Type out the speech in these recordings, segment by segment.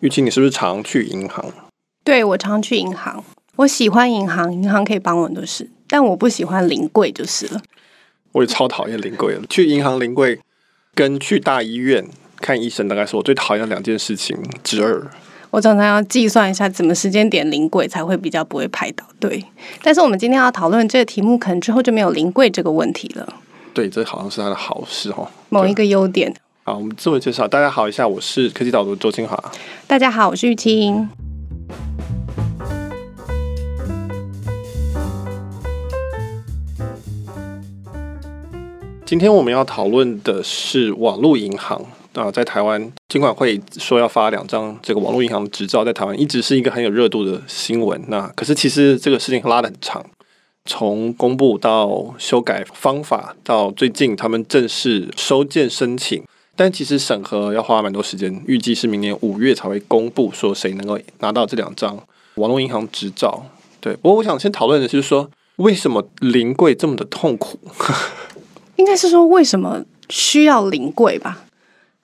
玉清，你是不是常去银行？对，我常去银行，我喜欢银行，银行可以帮我很多事，但我不喜欢临柜就是了。我也超讨厌临柜的，去银行临柜跟去大医院看医生，大概是我最讨厌的两件事情之二。我常常要计算一下怎么时间点临柜才会比较不会排到对。但是我们今天要讨论这个题目，可能之后就没有临柜这个问题了。对，这好像是他的好事哦，某一个优点。好，我们自我介绍，大家好一下，我是科技导读周清华。大家好，我是玉清。今天我们要讨论的是网络银行。啊，在台湾，金管会说要发两张这个网络银行的执照，在台湾一直是一个很有热度的新闻。那可是其实这个事情拉得很长，从公布到修改方法，到最近他们正式收件申请，但其实审核要花蛮多时间，预计是明年五月才会公布说谁能够拿到这两张网络银行执照。对，不过我想先讨论的是说，为什么临柜这么的痛苦？应该是说为什么需要临柜吧？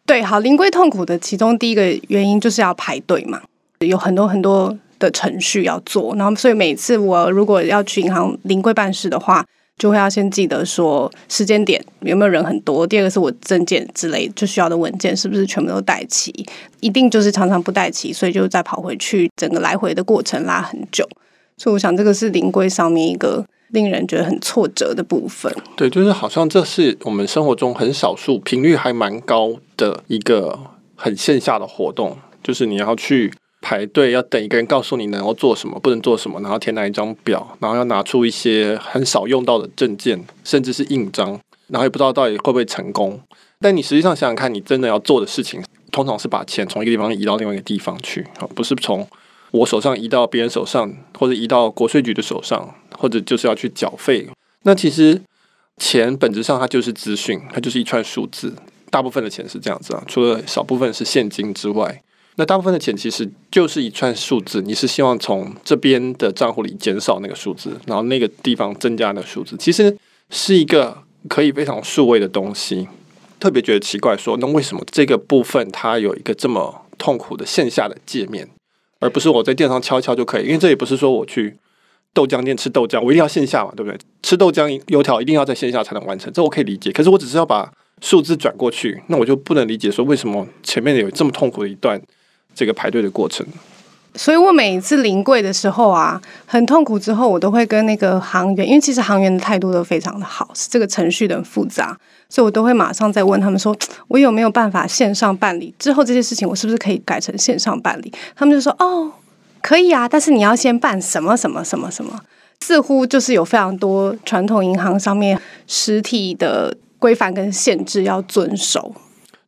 对，好，临柜痛苦的其中第一个原因就是要排队嘛，有很多很多的程序要做，然后所以每次我如果要去银行临柜办事的话，就会要先记得说时间点有没有人很多，第二个是我证件之类就需要的文件是不是全部都带齐，一定就是常常不带齐，所以就再跑回去，整个来回的过程拉很久，所以我想这个是临柜上面一个。令人觉得很挫折的部分，对，就是好像这是我们生活中很少数频率还蛮高的一个很线下的活动，就是你要去排队，要等一个人告诉你能够做什么，不能做什么，然后填哪一张表，然后要拿出一些很少用到的证件，甚至是印章，然后也不知道到底会不会成功。但你实际上想想看，你真的要做的事情，通常是把钱从一个地方移到另外一个地方去，不是从我手上移到别人手上，或者移到国税局的手上，或者就是要去缴费。那其实钱本质上它就是资讯，它就是一串数字。大部分的钱是这样子啊，除了少部分是现金之外，那大部分的钱其实就是一串数字。你是希望从这边的账户里减少那个数字，然后那个地方增加那个数字，其实是一个可以非常数位的东西。特别觉得奇怪说，那为什么这个部分它有一个这么痛苦的线下的界面？而不是我在电商敲敲就可以，因为这也不是说我去豆浆店吃豆浆，我一定要线下嘛，对不对？吃豆浆油条一定要在线下才能完成，这我可以理解。可是我只是要把数字转过去，那我就不能理解说为什么前面有这么痛苦的一段这个排队的过程。所以我每一次临柜的时候啊，很痛苦之后，我都会跟那个行员，因为其实行员的态度都非常的好，是这个程序很复杂，所以我都会马上再问他们说，我有没有办法线上办理？之后这些事情我是不是可以改成线上办理？他们就说，哦，可以啊，但是你要先办什么什么什么什么，似乎就是有非常多传统银行上面实体的 规范跟限制要遵守。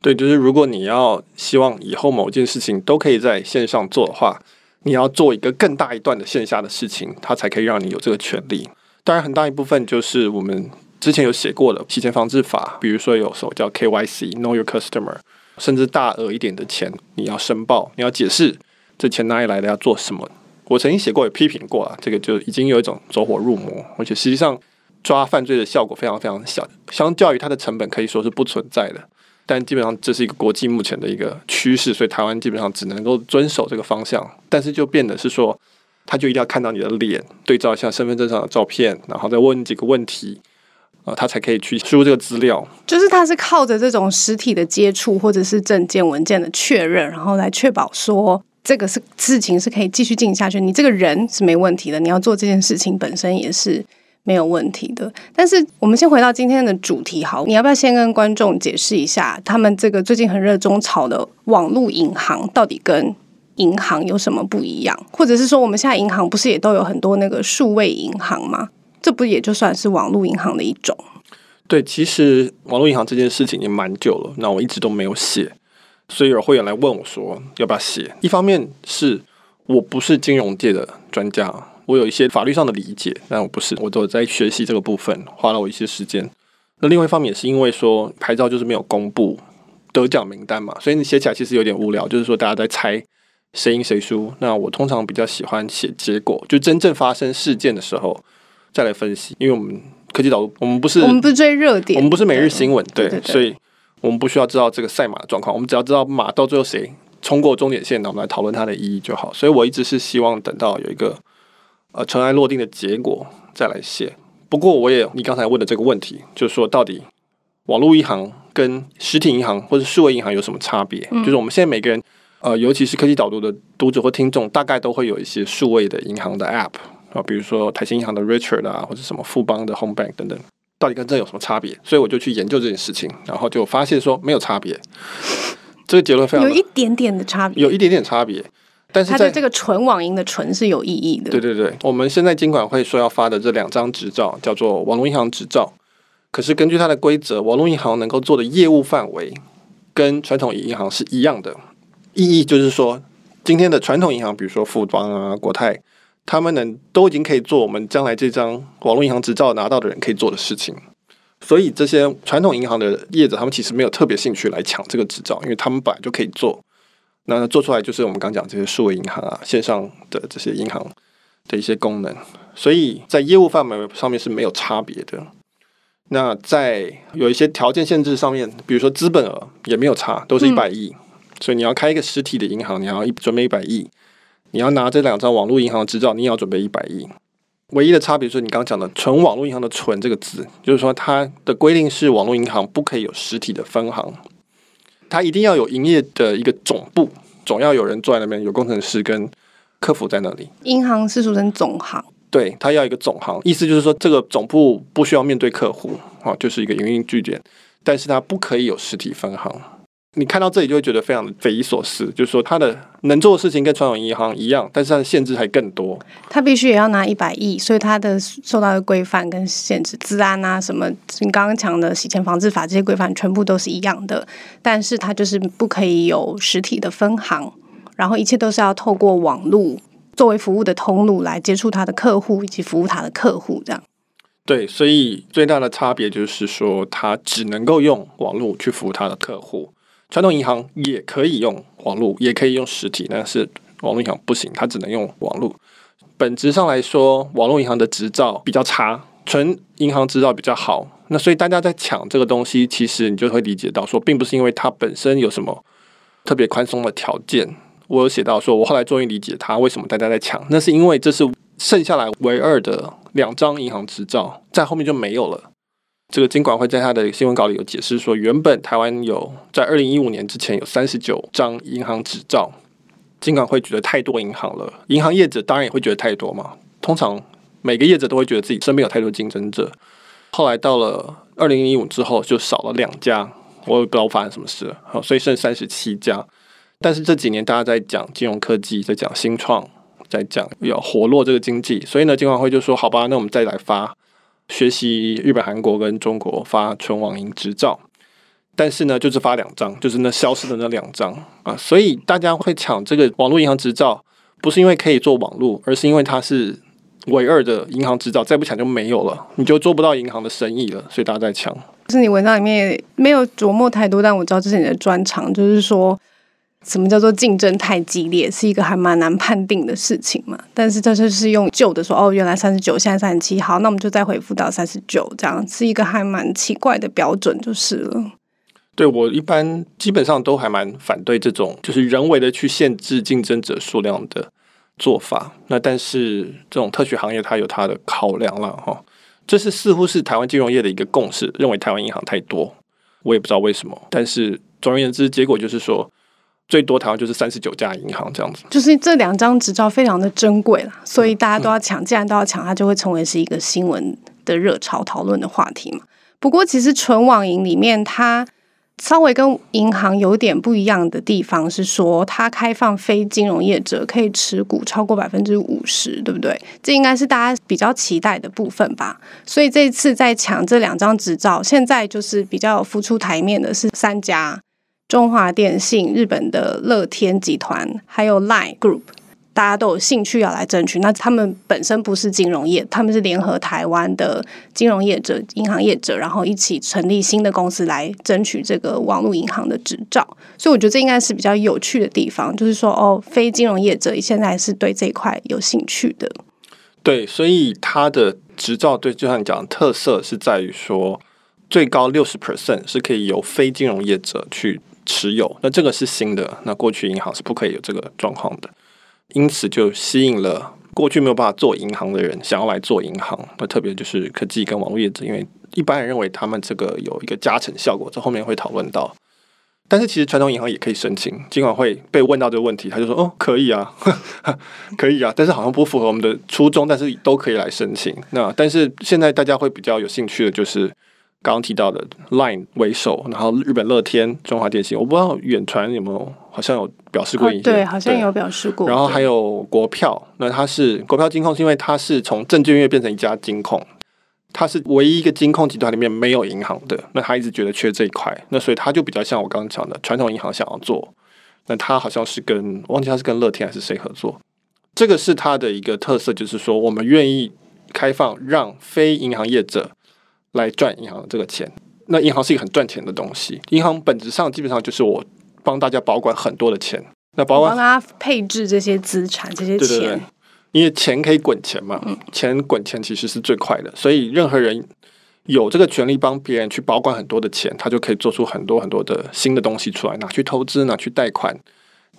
对，就是如果你要希望以后某件事情都可以在线上做的话。你要做一个更大一段的线下的事情，它才可以让你有这个权利。当然，很大一部分就是我们之前有写过的提前防治法，比如说有所叫 KYC（Know Your Customer），甚至大额一点的钱，你要申报，你要解释这钱哪里来的，要做什么。我曾经写过，也批评过啊，这个就已经有一种走火入魔，而且实际上抓犯罪的效果非常非常小，相较于它的成本可以说是不存在的。但基本上这是一个国际目前的一个趋势，所以台湾基本上只能够遵守这个方向。但是就变得是说，他就一定要看到你的脸，对照一下身份证上的照片，然后再问几个问题，啊、呃，他才可以去输入这个资料。就是他是靠着这种实体的接触或者是证件文件的确认，然后来确保说这个是事情是可以继续进行下去。你这个人是没问题的，你要做这件事情本身也是。没有问题的，但是我们先回到今天的主题，好，你要不要先跟观众解释一下，他们这个最近很热衷炒的网络银行到底跟银行有什么不一样？或者是说，我们现在银行不是也都有很多那个数位银行吗？这不也就算是网络银行的一种？对，其实网络银行这件事情也蛮久了，那我一直都没有写，所以有会员来问我说要不要写。一方面是我不是金融界的专家。我有一些法律上的理解，但我不是，我都在学习这个部分，花了我一些时间。那另外一方面也是因为说牌照就是没有公布得奖名单嘛，所以你写起来其实有点无聊，就是说大家在猜谁赢谁输。那我通常比较喜欢写结果，就真正发生事件的时候再来分析，因为我们科技岛读，我们不是我们不是追热点，我们不是每日新闻，对，对，对，对，所以我们不需要知道这个赛马的状况，我们只要知道马到最后谁冲过终点线，那我们来讨论它的意义就好。所以我一直是希望等到有一个呃尘埃落定的结果再来写。不过我也你刚才问的这个问题，就是说到底网络银行跟实体银行或者数位银行有什么差别？嗯、就是我们现在每个人呃，尤其是科技导读的读者或听众，大概都会有一些数位的银行的 App 啊，比如说台新银行的 Richard 啊，或者什么富邦的 Home Bank 等等。到底跟这有什么差别？所以我就去研究这件事情，然后就发现说没有差别。这个结论非常有一点点的差别，有一点点差别。但是它的这个纯网银的纯是有意义的。对对对，我们现在金管会说要发的这两张执照叫做网络银行执照，可是根据它的规则，网络银行能够做的业务范围跟传统银行是一样的。意义就是说，今天的传统银行，比如说富邦啊、国泰。他们能都已经可以做我们将来这张网络银行执照拿到的人可以做的事情，所以这些传统银行的业者，他们其实没有特别兴趣来抢这个执照，因为他们本来就可以做。那做出来就是我们刚讲这些数位银行啊、线上的这些银行的一些功能，所以在业务范围上面是没有差别的。那在有一些条件限制上面，比如说资本额也没有差，都是一百亿。所以你要开一个实体的银行，你要一准备一百亿。你要拿这两张网络银行的执照，你也要准备一百亿。唯一的差别就是你刚刚讲的“纯网络银行”的“纯”这个字，就是说它的规定是网络银行不可以有实体的分行，它一定要有营业的一个总部，总要有人坐在那边，有工程师跟客服在那里。银行是俗称总行，对，它要一个总行，意思就是说这个总部不需要面对客户哦，就是一个营运据点，但是它不可以有实体分行。你看到这里就会觉得非常的匪夷所思，就是说它的能做的事情跟传统银行一样，但是它的限制还更多。它必须也要拿一百亿，所以它的受到的规范跟限制，治安啊什么，你刚刚讲的洗钱防治法这些规范全部都是一样的。但是它就是不可以有实体的分行，然后一切都是要透过网络作为服务的通路来接触它的客户以及服务它的客户，这样。对，所以最大的差别就是说，它只能够用网络去服务它的客户。传统银行也可以用网络，也可以用实体，但是网络银行不行，它只能用网络。本质上来说，网络银行的执照比较差，纯银行执照比较好。那所以大家在抢这个东西，其实你就会理解到说，并不是因为它本身有什么特别宽松的条件。我有写到说，我后来终于理解它为什么大家在抢，那是因为这是剩下来唯二的两张银行执照，在后面就没有了。这个金管会在他的新闻稿里有解释说，原本台湾有在二零一五年之前有三十九张银行执照，金管会觉得太多银行了，银行业者当然也会觉得太多嘛。通常每个业者都会觉得自己身边有太多竞争者。后来到了二零一五之后，就少了两家，我也不知道发生什么事了，好，所以剩三十七家。但是这几年大家在讲金融科技，在讲新创，在讲要活络这个经济，所以呢，金管会就说好吧，那我们再来发。学习日本、韩国跟中国发纯网银执照，但是呢，就是发两张，就是那消失的那两张啊，所以大家会抢这个网络银行执照，不是因为可以做网络，而是因为它是唯二的银行执照，再不抢就没有了，你就做不到银行的生意了，所以大家在抢。就是你文章里面没有琢磨太多，但我知道这是你的专长，就是说。什么叫做竞争太激烈，是一个还蛮难判定的事情嘛？但是这就是用旧的说，哦，原来三十九，现在三十七，好，那我们就再回复到三十九，这样是一个还蛮奇怪的标准，就是了。对，我一般基本上都还蛮反对这种就是人为的去限制竞争者数量的做法。那但是这种特许行业它有它的考量了哈，这是似乎是台湾金融业的一个共识，认为台湾银行太多，我也不知道为什么。但是总而言之，结果就是说。最多台湾就是三十九家银行这样子，就是这两张执照非常的珍贵啦，所以大家都要抢。既然都要抢，它就会成为是一个新闻的热潮讨论的话题嘛。不过，其实纯网银里面，它稍微跟银行有点不一样的地方是说，它开放非金融业者可以持股超过百分之五十，对不对？这应该是大家比较期待的部分吧。所以这次在抢这两张执照，现在就是比较浮出台面的是三家。中华电信、日本的乐天集团，还有 Line Group，大家都有兴趣要来争取。那他们本身不是金融业，他们是联合台湾的金融业者、银行业者，然后一起成立新的公司来争取这个网络银行的执照。所以我觉得这应该是比较有趣的地方，就是说哦，非金融业者现在是对这一块有兴趣的。对，所以他的执照对，就像你讲的特色是在于说，最高六十 percent 是可以由非金融业者去。持有。那这个是新的，那过去银行是不可以有这个状况的，因此就吸引了过去没有办法做银行的人想要来做银行。那特别就是科技跟网络业者，因为一般人认为他们这个有一个加成效果，这后面会讨论到。但是其实传统银行也可以申请，尽管会被问到这个问题，他就说：“哦，可以啊，可以啊。”但是好像不符合我们的初衷，但是都可以来申请。那但是现在大家会比较有兴趣的，就是刚刚提到的 Line 为首，然后日本乐天、中华电信，我不知道远传有没有，好像有表示过一些，对，好像有表示过。然后还有国票，那它是国票金控，是因为它是从证券业变成一家金控。它是唯一一个金控集团里面没有银行的，那他一直觉得缺这一块，那所以他就比较像我刚刚讲的传统银行想要做，那他好像是跟忘记他是跟乐天还是谁合作，这个是他的一个特色，就是说我们愿意开放让非银行业者来赚银行这个钱，那银行是一个很赚钱的东西，银行本质上基本上就是我帮大家保管很多的钱，那保管帮他配置这些资产这些钱。对对。对因为钱可以滚钱嘛，钱滚钱其实是最快的，所以任何人有这个权利帮别人去保管很多的钱，他就可以做出很多很多的新的东西出来，拿去投资，拿去贷款，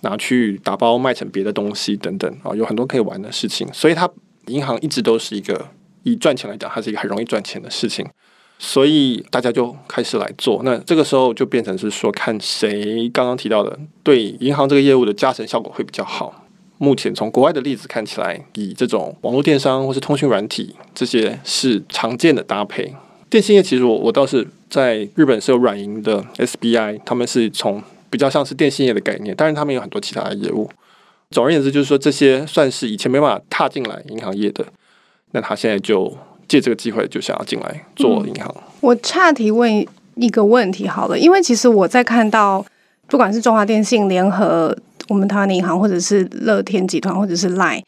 拿去打包卖成别的东西等等啊，有很多可以玩的事情。所以，他银行一直都是一个以赚钱来讲，它是一个很容易赚钱的事情，所以大家就开始来做。那这个时候就变成是说，看谁刚刚提到的对银行这个业务的加成效果会比较好。目前从国外的例子看起来，以这种网络电商或是通讯软体这些是常见的搭配。电信业其实我我倒是在日本是有软银的 SBI，他们是从比较像是电信业的概念，当然他们有很多其他的业务。总而言之，就是说这些算是以前没办法踏进来银行业的，那他现在就借这个机会就想要进来做银行。嗯，我岔题问一个问题好了，因为其实我在看到不管是中华电信联合。我们台湾的银行，或者是乐天集团，或者是 Line，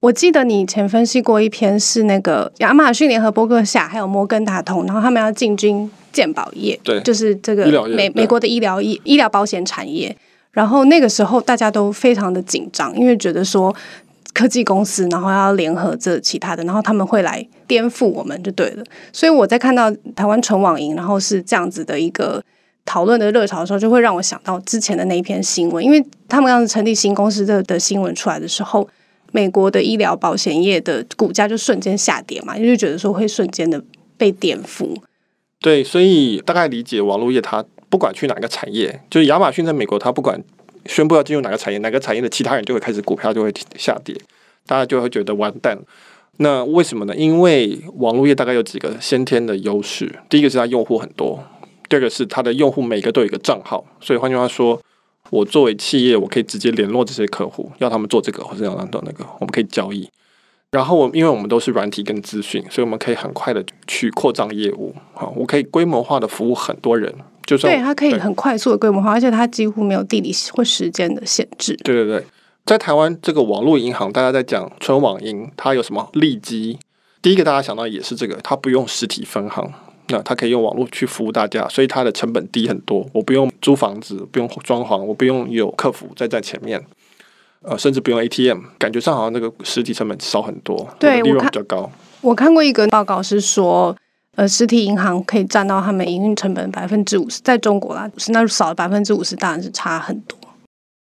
我记得你以前分析过一篇，是那个亚马逊联合波克夏，还有摩根大通，然后他们要进军健保业，对，就是这个美美国的医疗医医疗保险产业。然后那个时候大家都非常的紧张，因为觉得说科技公司，然后要联合这其他的，然后他们会来颠覆我们就对了。所以我在看到台湾纯网银，然后是这样子的一个。讨论的热潮的时候，就会让我想到之前的那一篇新闻，因为他们刚成立新公司的的新闻出来的时候，美国的医疗保险业的股价就瞬间下跌嘛，因为觉得说会瞬间的被颠覆。对，所以大概理解网络业，它不管去哪个产业，就是亚马逊在美国，它不管宣布要进入哪个产业，哪个产业的其他人就会开始股票就会下跌，大家就会觉得完蛋。那为什么呢？因为网络业大概有几个先天的优势，第一个是它用户很多。第二个是它的用户每个都有一个账号，所以换句话说，我作为企业，我可以直接联络这些客户，要他们做这个或者要他们做那个，我们可以交易。然后我因为我们都是软体跟资讯，所以我们可以很快的去扩张业务。好，我可以规模化的服务很多人，就算对它可以很快速的规模化，而且它几乎没有地理或时间的限制。对对对，在台湾这个网络银行，大家在讲纯网银，它有什么利基？第一个大家想到也是这个，它不用实体分行。那它可以用网络去服务大家，所以它的成本低很多。我不用租房子，不用装潢，我不用有客服在在前面，呃，甚至不用 ATM，感觉上好像那个实体成本少很多，对，利润比较高。我看过一个报告是说，呃，实体银行可以占到他们营运成本百分之五十，在中国啦，是那少了百分之五十，当然是差很多。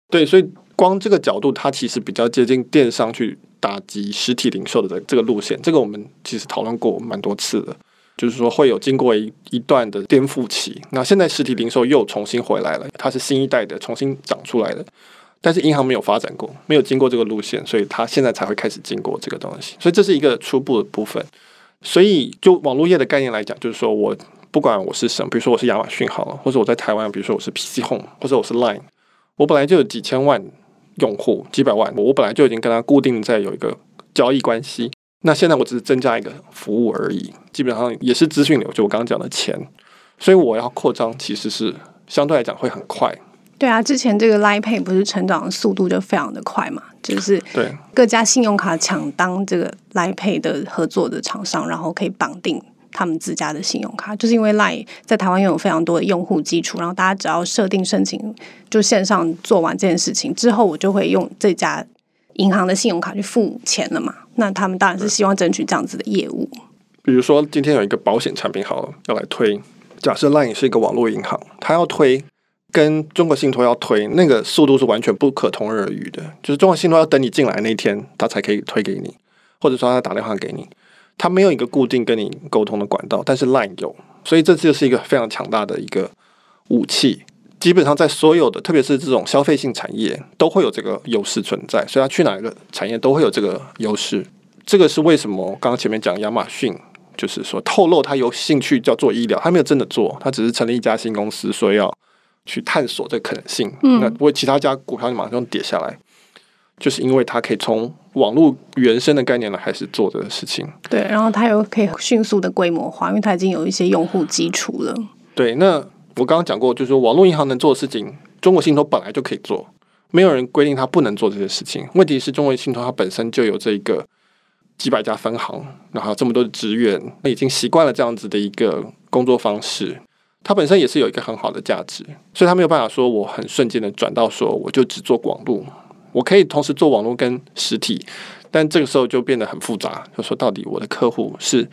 对，所以光这个角度，它其实比较接近电商去打击实体零售的这个路线。这个我们其实讨论过蛮多次的。就是说会有经过一一段的颠覆期，那现在实体零售又重新回来了，它是新一代的重新长出来的，但是银行没有发展过，没有经过这个路线，所以它现在才会开始经过这个东西，所以这是一个初步的部分。所以就网络业的概念来讲，就是说我不管我是什，比如说我是亚马逊好了，或者我在台湾，比如说我是 PC Home，或者我是 Line，我本来就有几千万用户，几百万，我本来就已经跟他固定在有一个交易关系。那现在我只是增加一个服务而已，基本上也是资讯流，就我刚刚讲的钱，所以我要扩张其实是相对来讲会很快。对啊，之前这个 Line Pay 不是成长的速度就非常的快嘛，就是对各家信用卡抢当这个 Line Pay 的合作的厂商，然后可以绑定他们自家的信用卡，就是因为 Line 在台湾拥有非常多的用户基础，然后大家只要设定申请，就线上做完这件事情之后，我就会用这家银行的信用卡去付钱了嘛。那他们当然是希望争取这样子的业务。比如说，今天有一个保险产品好了要来推，假设 LINE 是一个网络银行，它要推跟中国信托要推那个速度是完全不可同日而语的。就是中国信托要等你进来那天，他才可以推给你，或者说他打电话给你，他没有一个固定跟你沟通的管道，但是 Line 有，所以这就是一个非常强大的一个武器。基本上在所有的，特别是这种消费性产业，都会有这个优势存在。所以他去哪一个产业都会有这个优势。这个是为什么？刚刚前面讲亚马逊，就是说透露他有兴趣叫做医疗，他没有真的做，他只是成立一家新公司，说要去探索这个可能性。嗯，那不会其他家股票就马上跌下来，就是因为它可以从网络原生的概念来开始做这个事情。对，然后它又可以迅速的规模化，因为它已经有一些用户基础了。对，那。我刚刚讲过，就是说网络银行能做的事情，中国信托本来就可以做，没有人规定它不能做这些事情。问题是中国信托它本身就有这个几百家分行，然后这么多的职员，那已经习惯了这样子的一个工作方式，它本身也是有一个很好的价值，所以它没有办法说我很瞬间的转到说我就只做网络，我可以同时做网络跟实体，但这个时候就变得很复杂，就说到底我的客户是。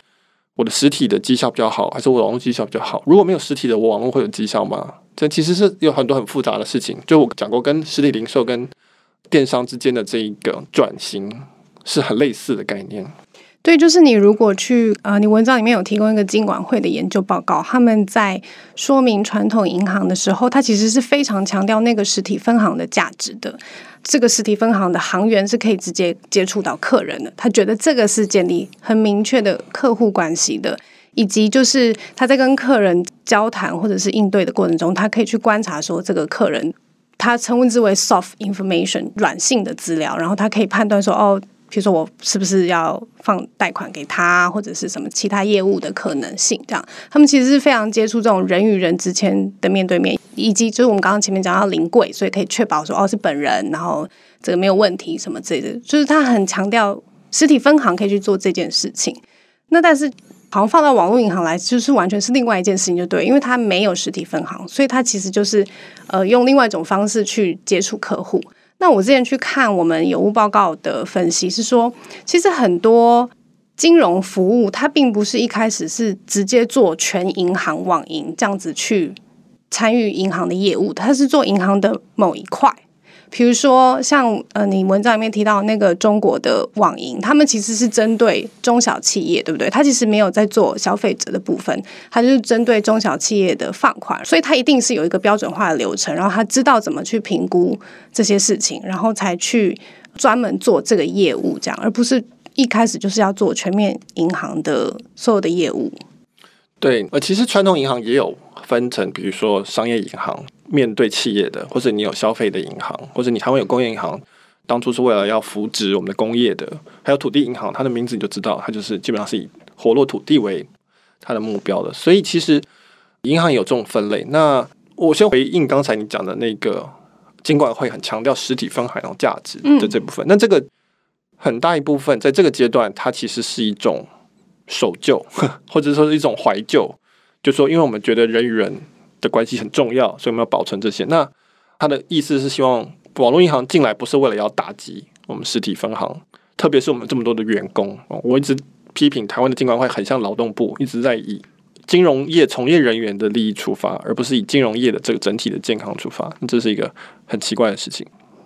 我的实体的绩效比较好，还是我网络绩效比较好？如果没有实体的，我网络会有绩效吗？这其实是有很多很复杂的事情。就我讲过，跟实体零售跟电商之间的这一个转型是很类似的概念。对，就是你如果去呃，你文章里面有提供一个金管会的研究报告，他们在说明传统银行的时候，它其实是非常强调那个实体分行的价值的。这个实体分行的行员是可以直接接触到客人的，他觉得这个是建立很明确的客户关系的，以及就是他在跟客人交谈或者是应对的过程中，他可以去观察说这个客人，他称之为 soft information 软性的资料，然后他可以判断说哦。比如说，我是不是要放贷款给他，或者是什么其他业务的可能性？这样，他们其实是非常接触这种人与人之间的面对面，以及就是我们刚刚前面讲到临柜，所以可以确保说哦是本人，然后这个没有问题什么之类的。就是他很强调实体分行可以去做这件事情。那但是好像放到网络银行来，就是完全是另外一件事情，就对，因为他没有实体分行，所以他其实就是呃用另外一种方式去接触客户。那我之前去看我们有物报告的分析是说，其实很多金融服务它并不是一开始是直接做全银行网银这样子去参与银行的业务，它是做银行的某一块。比如说，像呃，你文章里面提到那个中国的网银，他们其实是针对中小企业，对不对？他其实没有在做消费者的部分，他就是针对中小企业的放款，所以他一定是有一个标准化的流程，然后他知道怎么去评估这些事情，然后才去专门做这个业务，这样，而不是一开始就是要做全面银行的所有的业务。对，呃，其实传统银行也有分成，比如说商业银行。面对企业的，或者你有消费的银行，或者你台湾有工业银行，当初是为了要扶植我们的工业的，还有土地银行，它的名字你就知道，它就是基本上是以活络土地为它的目标的。所以其实银行有这种分类。那我先回应刚才你讲的那个尽管会很强调实体分行的价值的这部分。嗯、那这个很大一部分在这个阶段，它其实是一种守旧，或者说是一种怀旧，就说因为我们觉得人与人。的关系很重要，所以我们要保存这些。那他的意思是希望网络银行进来不是为了要打击我们实体分行，特别是我们这么多的员工。我一直批评台湾的金管会很像劳动部，一直在以金融业从业人员的利益出发，而不是以金融业的这个整体的健康出发。这是一个很奇怪的事情。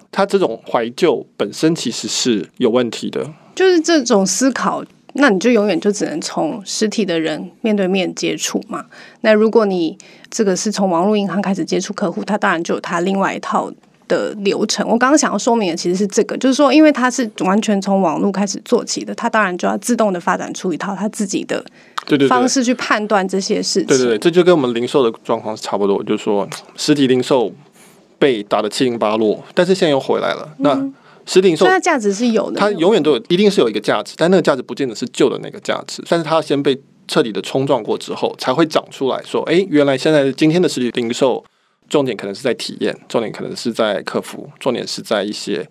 他这种怀旧本身其实是有问题的，就是这种思考。那你就永远就只能从实体的人面对面接触嘛。那如果你这个是从网络银行开始接触客户，他当然就有他另外一套的流程。我刚刚想要说明的其实是这个，就是说，因为他是完全从网络开始做起的，他当然就要自动的发展出一套他自己的方式去判断这些事情。对对对，这就跟我们零售的状况是差不多，就是说实体零售被打得七零八落，但是现在又回来了。嗯、那实体零售，它价值是有的，它永远都有，一定是有一个价值，但那个价值不见得是旧的那个价值，但是它先被彻底的冲撞过之后，才会长出来说，哎，原来现在今天的实体零售，重点可能是在体验，重点可能是在客服，重点是在一些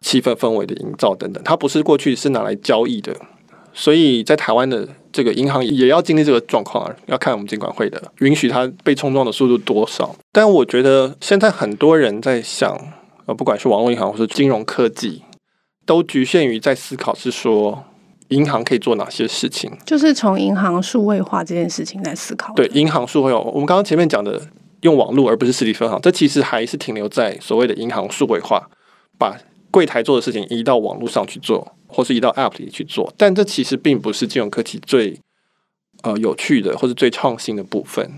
气氛氛围的营造等等，它不是过去是拿来交易的，所以在台湾的这个银行也要经历这个状况，要看我们监管会的允许它被冲撞的速度多少，但我觉得现在很多人在想。呃，不管是网络银行或是金融科技，都局限于在思考是说，银行可以做哪些事情？就是从银行数位化这件事情来思考。对，银行数位化，我们刚刚前面讲的用网络而不是实体分行，这其实还是停留在所谓的银行数位化，把柜台做的事情移到网络上去做，或是移到 App 里去做。但这其实并不是金融科技最呃有趣的或是最创新的部分。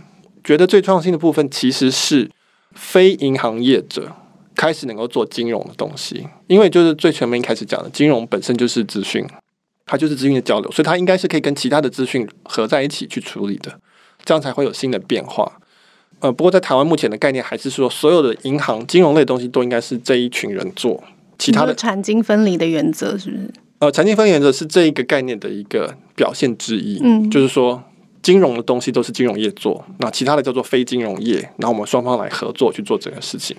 觉得最创新的部分其实是非银行业者开始能够做金融的东西，因为就是最前面一开始讲的，金融本身就是资讯，它就是资讯的交流，所以它应该是可以跟其他的资讯合在一起去处理的，这样才会有新的变化。呃，不过在台湾目前的概念还是说，所有的银行金融类的东西都应该是这一群人做，其他的产经分离的原则是不是？呃，产经分离原则是这一个概念的一个表现之一。嗯，就是说金融的东西都是金融业做，那其他的叫做非金融业，然后我们双方来合作去做这个事情。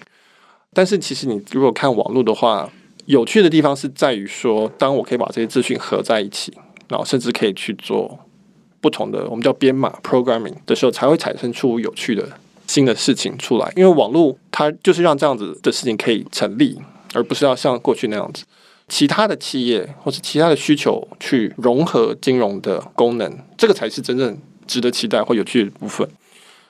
但是其实你如果看网络的话，有趣的地方是在于说，当我可以把这些资讯合在一起，然后甚至可以去做不同的我们叫编码 （programming） 的时候，才会产生出有趣的。新的事情出来，因为网络它就是让这样子的事情可以成立，而不是要像过去那样子，其他的企业或是其他的需求去融合金融的功能，这个才是真正值得期待或有趣的部分。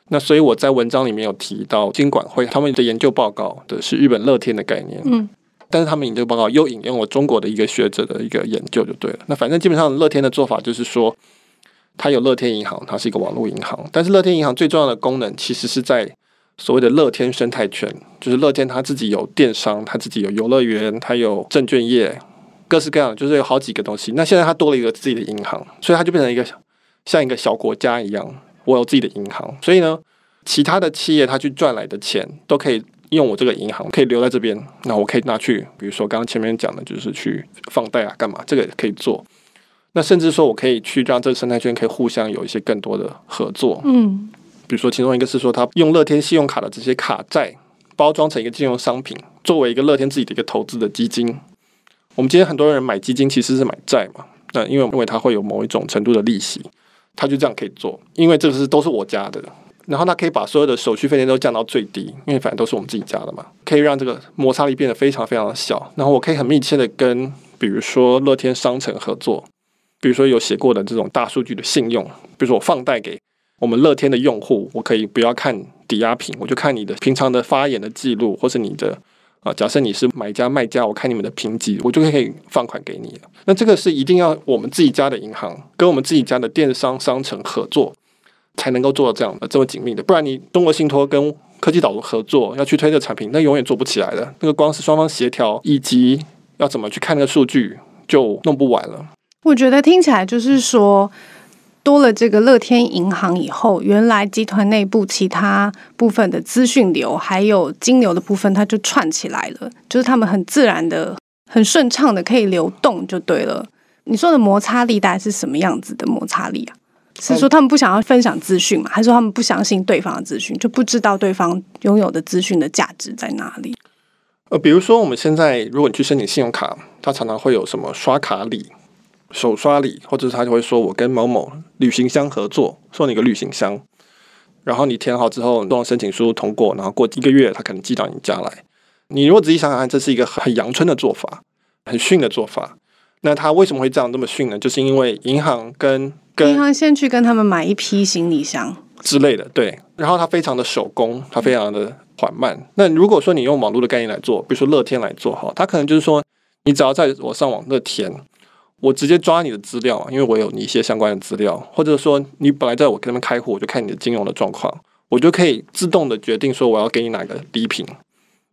那所以我在文章里面有提到金管会他们的研究报告的是日本乐天的概念，嗯，但是他们研究报告又引用了中国的一个学者的一个研究就对了。那反正基本上乐天的做法就是说。它有乐天银行，它是一个网络银行，但是乐天银行最重要的功能其实是在所谓的乐天生态圈，就是乐天它自己有电商，它自己有游乐园，它有证券业，各式各样，就是有好几个东西。那现在它多了一个自己的银行，所以它就变成一个像一个小国家一样，我有自己的银行，所以呢，其他的企业他去赚来的钱都可以用我这个银行，可以留在这边，那我可以拿去，比如说刚刚前面讲的，就是去放贷啊，干嘛，这个可以做。那甚至说，我可以去让这个生态圈可以互相有一些更多的合作。嗯，比如说，其中一个是说，他用乐天信用卡的这些卡债包装成一个金融商品，作为一个乐天自己的一个投资的基金。我们今天很多人买基金其实是买债嘛，那因为因为它会有某一种程度的利息，他就这样可以做，因为这个是都是我家的，然后他可以把所有的手续费都降到最低，因为反正都是我们自己家的嘛，可以让这个摩擦力变得非常非常的小。然后我可以很密切的跟比如说乐天商城合作。比如说有写过的这种大数据的信用，比如说我放贷给我们乐天的用户，我可以不要看抵押品，我就看你的平常的发言的记录，或是你的啊，假设你是买家卖家，我看你们的评级，我就可以放款给你了。那这个是一定要我们自己家的银行跟我们自己家的电商商城合作，才能够做到这样的这么紧密的，不然你中国信托跟科技岛读合作要去推这产品，那永远做不起来的。那个光是双方协调以及要怎么去看那个数据，就弄不完了。我觉得听起来就是说，多了这个乐天银行以后，原来集团内部其他部分的资讯流还有金流的部分，它就串起来了，就是他们很自然的、很顺畅的可以流动就对了。你说的摩擦力大概是什么样子的摩擦力啊？是说他们不想要分享资讯吗？还是说他们不相信对方的资讯，就不知道对方拥有的资讯的价值在哪里？呃，比如说我们现在如果你去申请信用卡，它常常会有什么刷卡礼。手刷礼，或者是他就会说：“我跟某某旅行箱合作，送你一个旅行箱。”然后你填好之后，弄申请书通过，然后过一个月，他可能寄到你家来。你如果仔细想想看，这是一个很阳春的做法，很逊的做法。那他为什么会这样这么逊呢？就是因为银行跟跟银行先去跟他们买一批行李箱之类的，对。然后它非常的手工，它非常的缓慢。那如果说你用网络的概念来做，比如说乐天来做哈，它可能就是说，你只要在我上网乐填。我直接抓你的资料，因为我有你一些相关的资料，或者说你本来在我跟他们开户，我就看你的金融的状况，我就可以自动的决定说我要给你哪个礼品，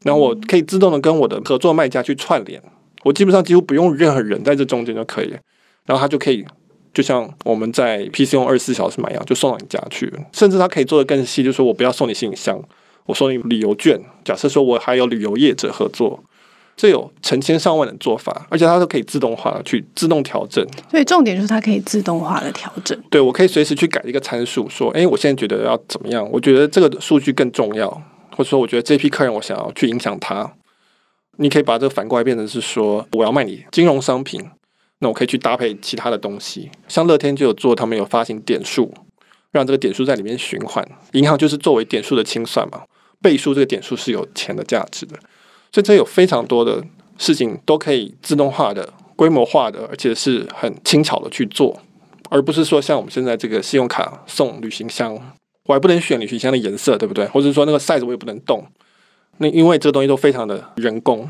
然后我可以自动的跟我的合作卖家去串联，我基本上几乎不用任何人在这中间就可以，然后他就可以就像我们在 PC 用二十四小时买一样，就送到你家去，甚至他可以做得更细，就是说我不要送你行李箱，我送你旅游券，假设说我还有旅游业者合作。这有成千上万的做法，而且它都可以自动化的去自动调整。所以重点就是它可以自动化的调整。对，我可以随时去改一个参数，说，哎，我现在觉得要怎么样？我觉得这个数据更重要，或者说，我觉得这批客人我想要去影响他。你可以把这个反过来变成是说，我要卖你金融商品，那我可以去搭配其他的东西。像乐天就有做，他们有发行点数，让这个点数在里面循环。银行就是作为点数的清算嘛，倍数这个点数是有钱的价值的。所以这有非常多的事情都可以自动化的、规模化的，而且是很轻巧的去做，而不是说像我们现在这个信用卡送旅行箱，我还不能选旅行箱的颜色，对不对？或者说那个 size 我也不能动。那因为这东西都非常的人工。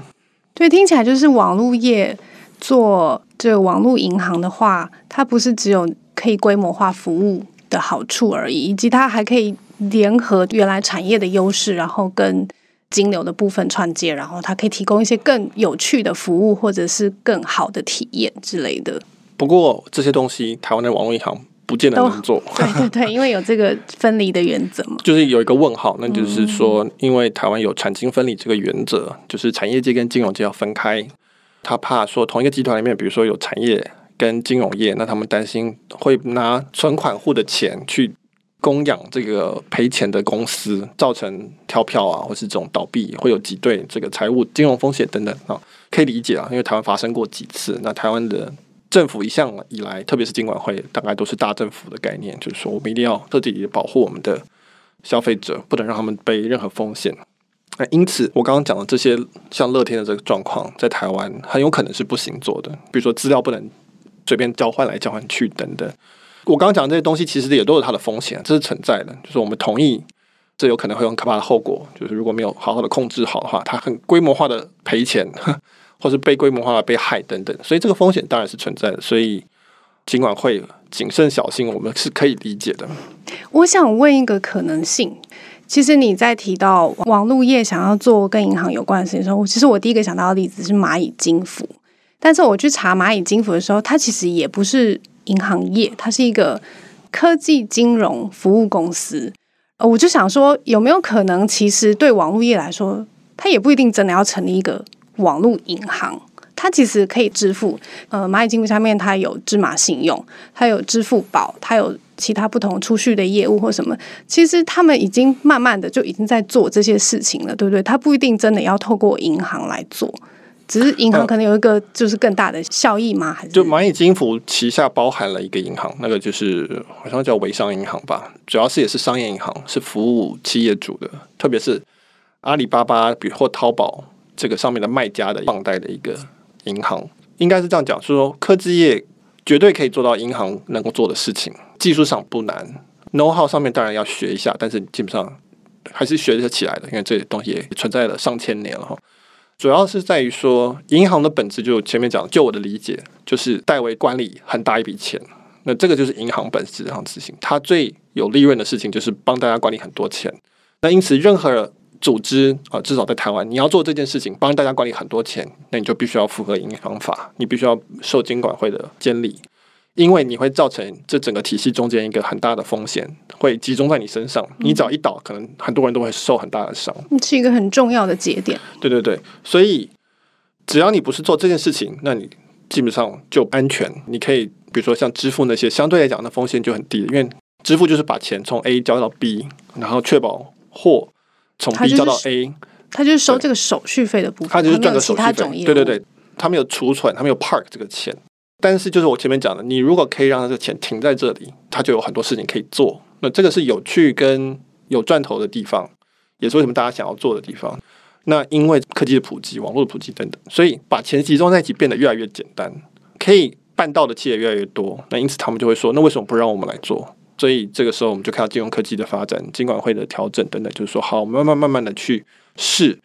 对，听起来就是网络业做这个网络银行的话，它不是只有可以规模化服务的好处而已，以及它还可以联合原来产业的优势，然后跟金流的部分串接，然后它可以提供一些更有趣的服务，或者是更好的体验之类的。不过这些东西，台湾的网络银行不见得能做。对对对，因为有这个分离的原则嘛。就是有一个问号，那就是说，因为台湾有产经分离这个原则，嗯、就是产业界跟金融界要分开。他怕说同一个集团里面，比如说有产业跟金融业，那他们担心会拿存款户的钱去供养这个赔钱的公司，造成跳票啊，或是这种倒闭，会有挤兑这个财务金融风险等等啊，可以理解啊，因为台湾发生过几次。那台湾的政府一向以来，特别是金管会，大概都是大政府的概念，就是说我们一定要彻底保护我们的消费者，不能让他们背任何风险。那因此，我刚刚讲的这些像乐天的这个状况，在台湾很有可能是不行做的。比如说资料不能随便交换来交换去等等。我刚刚讲这些东西，其实也都有它的风险，这是存在的。就是我们同意，这有可能会有很可怕的后果。就是如果没有好好的控制好的话，它很规模化的赔钱，或是被规模化的被害等等。所以这个风险当然是存在的。所以尽管会谨慎小心，我们是可以理解的。我想问一个可能性。其实你在提到网络业想要做跟银行有关的事情的时候，其实我第一个想到的例子是蚂蚁金服。但是我去查蚂蚁金服的时候，它其实也不是银行业，它是一个科技金融服务公司。呃，我就想说，有没有可能，其实对网络业来说，它也不一定真的要成立一个网络银行。它其实可以支付，呃，蚂蚁金服下面它有芝麻信用，它有支付宝，它有其他不同储蓄的业务或什么。其实他们已经慢慢的就已经在做这些事情了，对不对？它不一定真的要透过银行来做，只是银行可能有一个就是更大的效益吗？还是就蚂蚁金服旗下包含了一个银行，那个就是好像叫微商银行吧，主要是也是商业银行，是服务企业主的，特别是阿里巴巴比如或淘宝这个上面的卖家的放贷的一个。银行应该是这样讲，说科技业绝对可以做到银行能够做的事情，技术上不难，know-how 上面当然要学一下，但是基本上还是学得起来的，因为这些东西也存在了上千年了哈。主要是在于说，银行的本质就前面讲，就我的理解，就是代为管理很大一笔钱，那这个就是银行本质上执行，它最有利润的事情就是帮大家管理很多钱，那因此任何。组织啊，至少在台湾，你要做这件事情，帮大家管理很多钱，那你就必须要符合银行法，你必须要受金管会的监理，因为你会造成这整个体系中间一个很大的风险，会集中在你身上。你只要一倒，可能很多人都会受很大的伤。是一个很重要的节点。对对对，所以只要你不是做这件事情，那你基本上就安全。你可以比如说像支付那些，相对来讲的风险就很低，因为支付就是把钱从 A 交到 B，然后确保货。从 B 交到 A，他就是收这个手续费的部分，他就是赚个手续费。对对对，他没有储存，他没有 park 这个钱。但是就是我前面讲的，你如果可以让这个钱停在这里，他就有很多事情可以做。那这个是有趣跟有赚头的地方，也是为什么大家想要做的地方。那因为科技的普及、网络的普及等等，所以把钱集中在一起变得越来越简单，可以办到的企业越来越多。那因此他们就会说，那为什么不让我们来做？所以这个时候，我们就看到金融科技的发展、金管会的调整等等，就是说，好，我们慢慢慢慢的去试，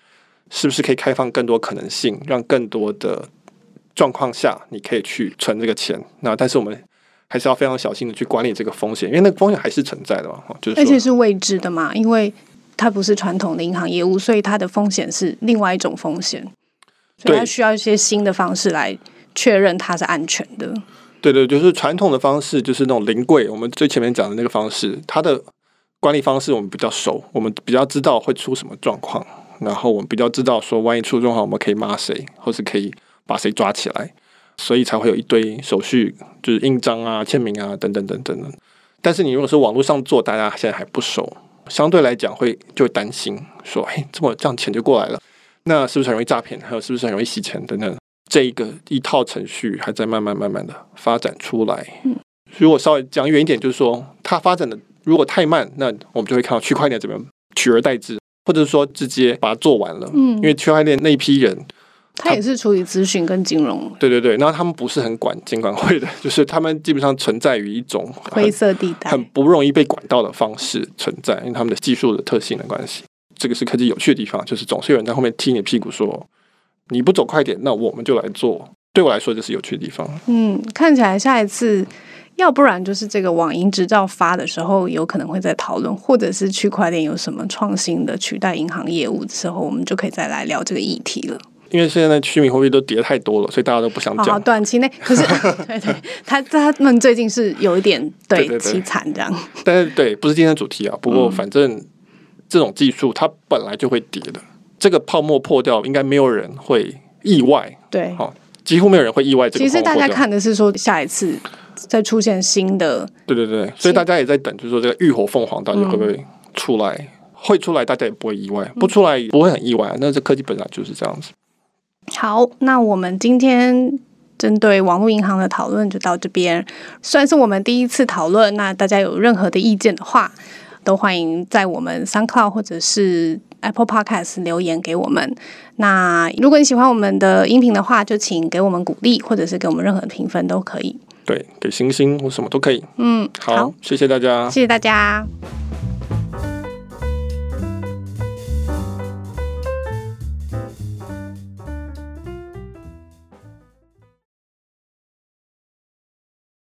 是不是可以开放更多可能性，让更多的状况下你可以去存这个钱。那但是我们还是要非常小心的去管理这个风险，因为那个风险还是存在的嘛，就是而且是未知的嘛，因为它不是传统的银行业务，所以它的风险是另外一种风险，所以它需要一些新的方式来确认它是安全的。对对，就是传统的方式，就是那种临柜。我们最前面讲的那个方式，它的管理方式我们比较熟，我们比较知道会出什么状况，然后我们比较知道说，万一出状况，我们可以骂谁，或是可以把谁抓起来，所以才会有一堆手续，就是印章啊、签名啊等等等等的。但是你如果是网络上做，大家现在还不熟，相对来讲会就会担心说，哎，这么这样钱就过来了，那是不是很容易诈骗？还有是不是很容易洗钱等等？这一个一套程序还在慢慢慢慢的发展出来。嗯，如果稍微讲远一点，就是说它发展的如果太慢，那我们就会看到区块链怎么取而代之，或者是说直接把它做完了。嗯，因为区块链那一批人他也是处理资讯跟金融。对对对，然后他们不是很管监管会的，就是他们基本上存在于一种灰色地带，很不容易被管到的方式存在，因为他们的技术的特性的关系。这个是科技有趣的地方，就是总是有人在后面踢你屁股说，你不走快点，那我们就来做。对我来说，这是有趣的地方。嗯，看起来下一次，要不然就是这个网银执照发的时候，有可能会再讨论，或者是区块链有什么创新的取代银行业务的时候，我们就可以再来聊这个议题了。因为现在虚拟货币都跌太多了，所以大家都不想讲。好，短期内可是 对对，他他们最近是有一点对凄惨这样。但是对，不是今天的主题啊。不过反正这种技术它本来就会跌的，这个泡沫破掉，应该没有人会意外。对，好，几乎没有人会意外这个。其实大家看的是说下一次再出现新的。对对对，所以大家也在等，就是说这个浴火凤凰到底会不会出来？嗯、会出来，大家也不会意外；不出来，不会很意外。那这科技本来就是这样子。好，那我们今天针对网络银行的讨论就到这边，算是我们第一次讨论。那大家有任何的意见的话，都欢迎在我们 SoundCloud 或者是 Apple Podcast 留言给我们。那如果你喜欢我们的音频的话，就请给我们鼓励，或者是给我们任何的评分都可以。对，给星星或什么都可以。嗯，好，好，谢谢大家，谢谢大家。